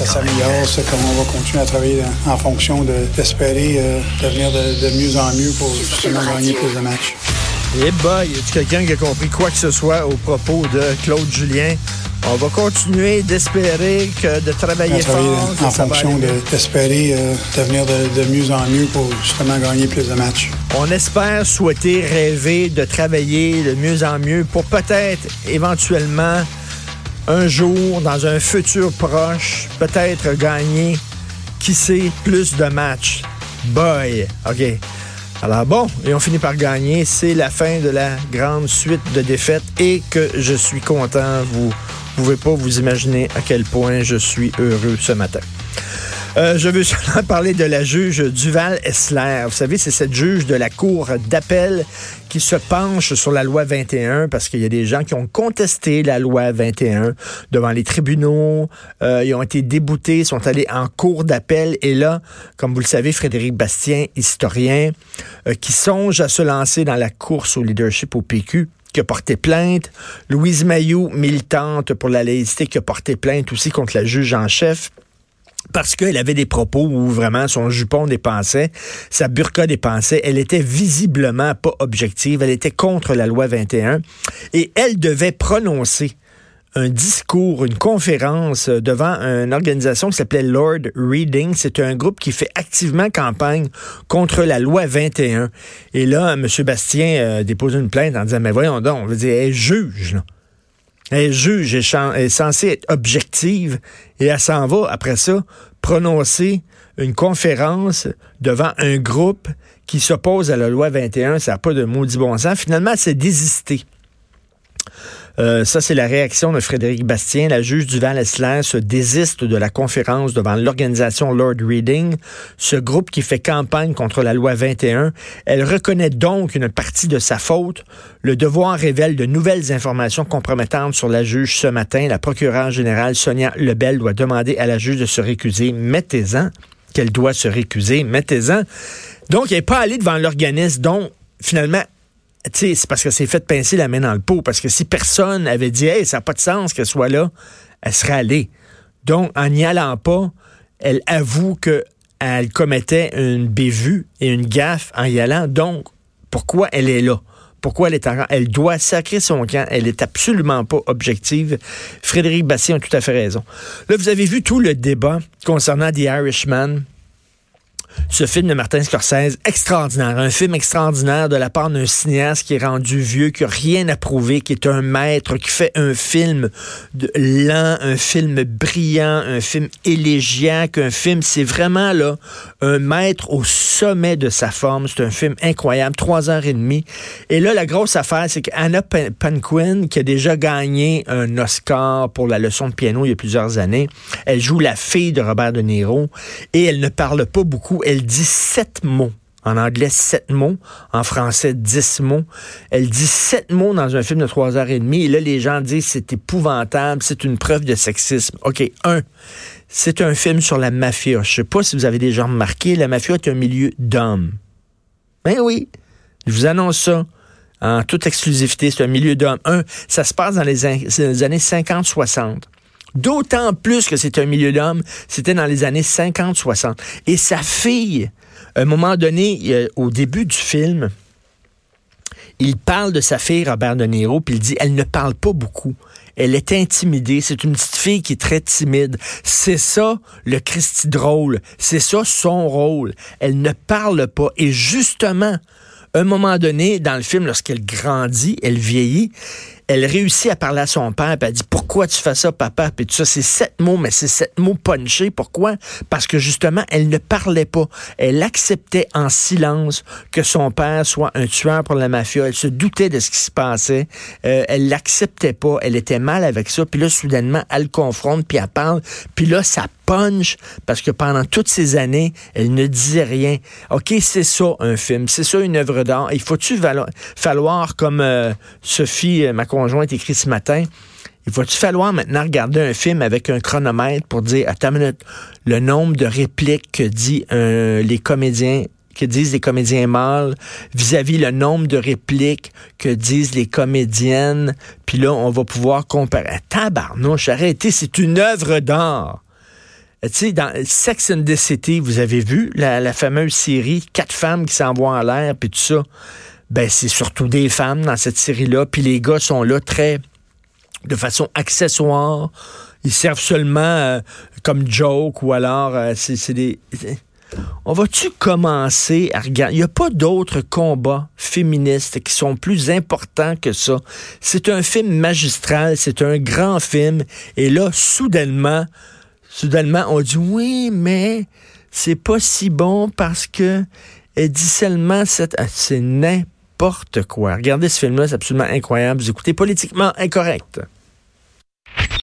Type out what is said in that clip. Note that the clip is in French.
ça s'améliore, c'est comme on va continuer à travailler en fonction d'espérer euh, devenir de, mieux en mieux pour justement gagner plus de matchs. Eh boy, y a quelqu'un qui a compris quoi que ce soit au propos de Claude Julien? On va continuer d'espérer que de travailler fort. En fonction d'espérer euh, devenir de, mieux en mieux pour justement gagner plus de matchs. On espère, souhaiter, rêver de travailler de mieux en mieux pour peut-être éventuellement un jour, dans un futur proche, peut-être gagner, qui sait, plus de matchs. Boy, OK. Alors bon, et on finit par gagner. C'est la fin de la grande suite de défaites et que je suis content. Vous pouvez pas vous imaginer à quel point je suis heureux ce matin. Euh, je veux seulement parler de la juge Duval Essler. Vous savez, c'est cette juge de la Cour d'appel qui se penche sur la loi 21 parce qu'il y a des gens qui ont contesté la loi 21 devant les tribunaux. Euh, ils ont été déboutés, sont allés en cour d'appel. Et là, comme vous le savez, Frédéric Bastien, historien, euh, qui songe à se lancer dans la course au leadership au PQ, qui a porté plainte. Louise Mayou, militante pour la laïcité, qui a porté plainte aussi contre la juge en chef parce qu'elle avait des propos où vraiment son jupon dépensait, sa burqa dépensait, elle était visiblement pas objective, elle était contre la loi 21 et elle devait prononcer un discours, une conférence devant une organisation qui s'appelait Lord Reading. C'est un groupe qui fait activement campagne contre la loi 21. Et là, M. Bastien a déposé une plainte en disant, mais voyons donc, on veut dire, juge. Elle juge est, censée être objective et elle s'en va, après ça, prononcer une conférence devant un groupe qui s'oppose à la loi 21. Ça n'a pas de maudit bon sens. Finalement, c'est désister. Euh, ça, c'est la réaction de Frédéric Bastien. La juge du Val-Esler se désiste de la conférence devant l'organisation Lord Reading, ce groupe qui fait campagne contre la loi 21. Elle reconnaît donc une partie de sa faute. Le devoir révèle de nouvelles informations compromettantes sur la juge ce matin. La procureure générale Sonia Lebel doit demander à la juge de se récuser. Mettez-en qu'elle doit se récuser. Mettez-en. Donc, elle n'est pas allée devant l'organisme dont, finalement, c'est parce que c'est fait pincer la main dans le pot. Parce que si personne avait dit, hey, ça n'a pas de sens qu'elle soit là, elle serait allée. Donc, en n'y allant pas, elle avoue qu'elle commettait une bévue et une gaffe en y allant. Donc, pourquoi elle est là? Pourquoi elle est en Elle doit sacrer son camp. Elle est absolument pas objective. Frédéric Bastien a tout à fait raison. Là, vous avez vu tout le débat concernant The Irishman ce film de Martin Scorsese, extraordinaire. Un film extraordinaire de la part d'un cinéaste qui est rendu vieux, qui n'a rien à prouver, qui est un maître, qui fait un film lent, un film brillant, un film élégiaque, un film, c'est vraiment là un maître au sommet de sa forme. C'est un film incroyable, trois heures et demie. Et là, la grosse affaire, c'est qu'Anna Paquin, qui a déjà gagné un Oscar pour la leçon de piano il y a plusieurs années, elle joue la fille de Robert De Niro et elle ne parle pas beaucoup elle dit sept mots. En anglais, sept mots. En français, dix mots. Elle dit sept mots dans un film de trois heures et demie. Et là, les gens disent c'est épouvantable, c'est une preuve de sexisme. OK, un, c'est un film sur la mafia. Je sais pas si vous avez déjà remarqué, la mafia est un milieu d'hommes. Ben oui, je vous annonce ça. En toute exclusivité, c'est un milieu d'hommes. Un, ça se passe dans les, années 50-60. D'autant plus que c'est un milieu d'hommes, c'était dans les années 50-60. Et sa fille, à un moment donné, au début du film, il parle de sa fille, Robert De Niro, puis il dit, elle ne parle pas beaucoup. Elle est intimidée. C'est une petite fille qui est très timide. C'est ça, le Christy drôle. C'est ça, son rôle. Elle ne parle pas. Et justement, à un moment donné, dans le film, lorsqu'elle grandit, elle vieillit, elle réussit à parler à son père, puis elle dit pourquoi tu fais ça, papa, puis tout ça, c'est sept mots, mais c'est sept mots punchés. Pourquoi? Parce que justement, elle ne parlait pas. Elle acceptait en silence que son père soit un tueur pour la mafia. Elle se doutait de ce qui se passait. Euh, elle l'acceptait pas. Elle était mal avec ça. Puis là, soudainement, elle confronte, puis elle parle. Puis là, ça punch parce que pendant toutes ces années, elle ne disait rien. OK, c'est ça un film, c'est ça une œuvre d'art. Il faut-tu falloir, comme euh, Sophie, euh, ma conjointe, écrit ce matin, il va-tu falloir maintenant regarder un film avec un chronomètre pour dire, attends une minute, le nombre de répliques que dit euh, les comédiens que disent les comédiens mâles vis-à-vis le nombre de répliques que disent les comédiennes? Puis là, on va pouvoir comparer. Tabarnouche, arrêtez, c'est une œuvre d'art. tu sais, dans Sex and the City, vous avez vu la, fameuse série Quatre femmes qui s'envoient en l'air, puis tout ça. Ben, c'est surtout des femmes dans cette série-là, puis les gars sont là très de façon accessoire. Ils servent seulement euh, comme joke ou alors euh, c'est des on va-tu commencer à regarder? Il n'y a pas d'autres combats féministes qui sont plus importants que ça. C'est un film magistral, c'est un grand film. Et là, soudainement, soudainement, on dit oui, mais c'est pas si bon parce que elle dit seulement cette. Ah, c'est n'importe quoi. Regardez ce film-là, c'est absolument incroyable. Vous écoutez politiquement incorrect.